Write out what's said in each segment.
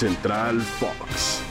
Central Fox.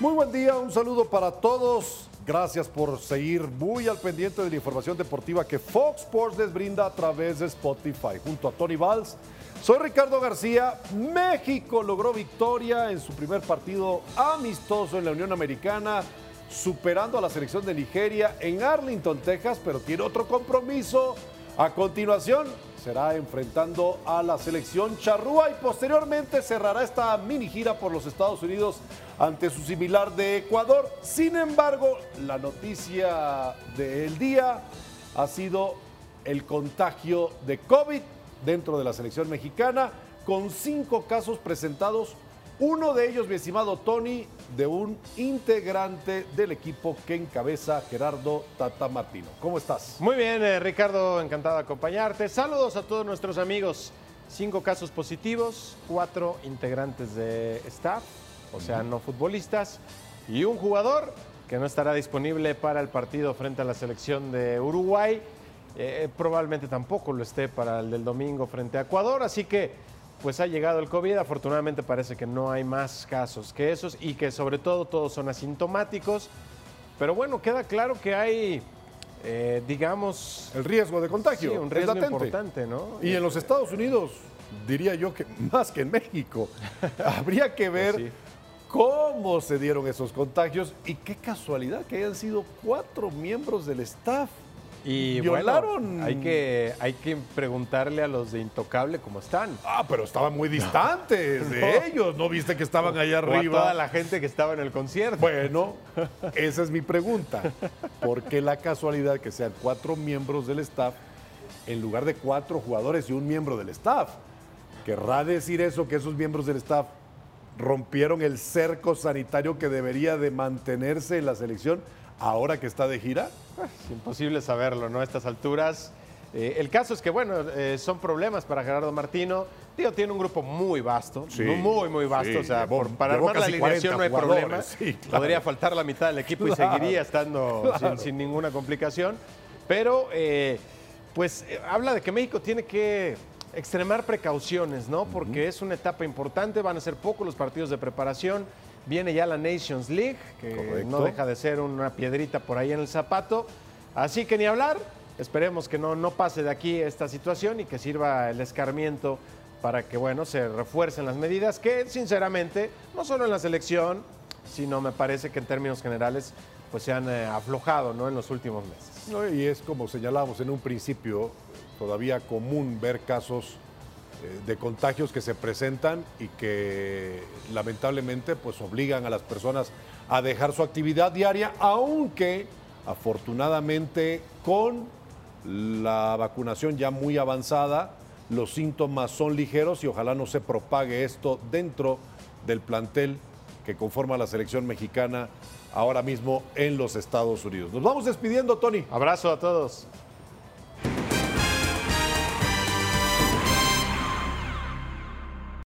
Muy buen día, un saludo para todos. Gracias por seguir muy al pendiente de la información deportiva que Fox Sports les brinda a través de Spotify. Junto a Tony Valls, soy Ricardo García. México logró victoria en su primer partido amistoso en la Unión Americana, superando a la selección de Nigeria en Arlington, Texas, pero tiene otro compromiso. A continuación, será enfrentando a la selección charrúa y posteriormente cerrará esta mini gira por los Estados Unidos ante su similar de Ecuador. Sin embargo, la noticia del día ha sido el contagio de COVID dentro de la selección mexicana, con cinco casos presentados uno de ellos, mi estimado Tony, de un integrante del equipo que encabeza Gerardo Tata Martino. ¿Cómo estás? Muy bien, eh, Ricardo, encantado de acompañarte. Saludos a todos nuestros amigos. Cinco casos positivos, cuatro integrantes de staff, o sea, no futbolistas, y un jugador que no estará disponible para el partido frente a la selección de Uruguay. Eh, probablemente tampoco lo esté para el del domingo frente a Ecuador, así que pues ha llegado el COVID. Afortunadamente parece que no hay más casos que esos y que sobre todo todos son asintomáticos. Pero bueno, queda claro que hay, eh, digamos... El riesgo de contagio. Sí, un riesgo importante, ¿no? Y en los Estados Unidos, diría yo que más que en México, habría que ver... Pues sí. ¿Cómo se dieron esos contagios? Y qué casualidad que hayan sido cuatro miembros del staff. Y Violaron. bueno, hay que, hay que preguntarle a los de Intocable cómo están. Ah, pero estaban muy distantes de ellos. ¿No viste que estaban allá O a arriba? toda la gente que estaba en el concierto. Bueno, esa es mi pregunta. ¿Por qué la casualidad que sean cuatro miembros del staff en lugar de cuatro jugadores y un miembro del staff? ¿Querrá decir eso que esos miembros del staff rompieron el cerco sanitario que debería de mantenerse en la selección ahora que está de gira? Es imposible saberlo, ¿no? A estas alturas. Eh, el caso es que, bueno, eh, son problemas para Gerardo Martino. Digo, tiene un grupo muy vasto, Sí, muy, muy vasto. sí, o sea, llevó- para armar la alineación 40 no hay problema. jugadores, sí, claro. Podría faltar la mitad del equipo y seguiría estando sin, sin ninguna complicación. Pero, eh, pues, habla de que México tiene que extremar precauciones, ¿no? Porque es una etapa importante, van a ser pocos los partidos de preparación. Viene ya la Nations League, que Correcto. no deja de ser una piedrita por ahí en el zapato. Así que ni hablar, esperemos que no, no pase de aquí esta situación y que sirva el escarmiento para que, bueno, se refuercen las medidas que, sinceramente, no solo en la selección, sino me parece que en términos generales, pues se han eh, aflojado, ¿no? En los últimos meses. Y es como señalábamos en un principio, todavía común ver casos eh, de contagios que se presentan y que lamentablemente pues obligan a las personas a dejar su actividad diaria, aunque afortunadamente con la vacunación ya muy avanzada, los síntomas son ligeros y ojalá no se propague esto dentro del plantel que conforma la selección mexicana ahora mismo en los Estados Unidos. Nos vamos despidiendo, Tony. Abrazo a todos.